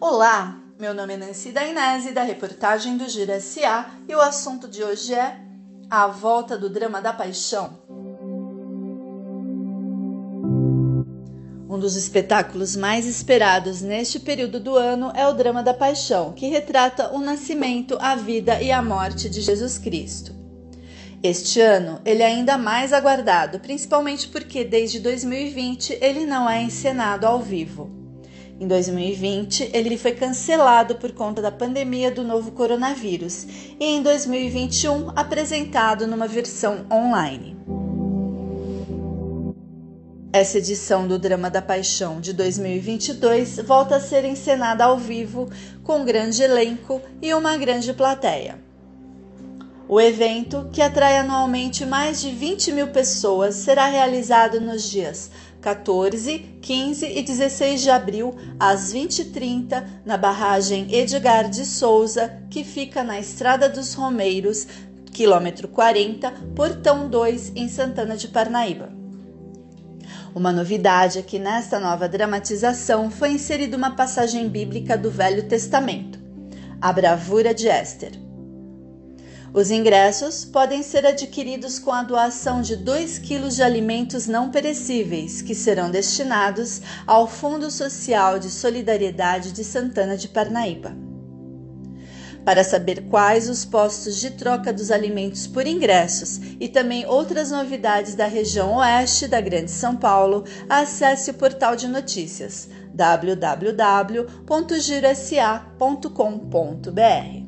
Olá, meu nome é Nancy Dainese, da reportagem do Gira S.A. e o assunto de hoje é a volta do drama da paixão. Um dos espetáculos mais esperados neste período do ano é o Drama da Paixão, que retrata o nascimento, a vida e a morte de Jesus Cristo. Este ano ele é ainda mais aguardado, principalmente porque desde 2020 ele não é encenado ao vivo. Em 2020, ele foi cancelado por conta da pandemia do novo coronavírus e em 2021 apresentado numa versão online. Essa edição do Drama da Paixão de 2022 volta a ser encenada ao vivo com um grande elenco e uma grande plateia. O evento, que atrai anualmente mais de 20 mil pessoas, será realizado nos dias 14, 15 e 16 de abril, às 20h30, na barragem Edgar de Souza, que fica na Estrada dos Romeiros, quilômetro 40, Portão 2, em Santana de Parnaíba. Uma novidade é que nesta nova dramatização foi inserida uma passagem bíblica do Velho Testamento, a bravura de Éster. Os ingressos podem ser adquiridos com a doação de 2 kg de alimentos não perecíveis, que serão destinados ao Fundo Social de Solidariedade de Santana de Parnaíba. Para saber quais os postos de troca dos alimentos por ingressos e também outras novidades da região oeste da Grande São Paulo, acesse o portal de notícias www.girosa.com.br.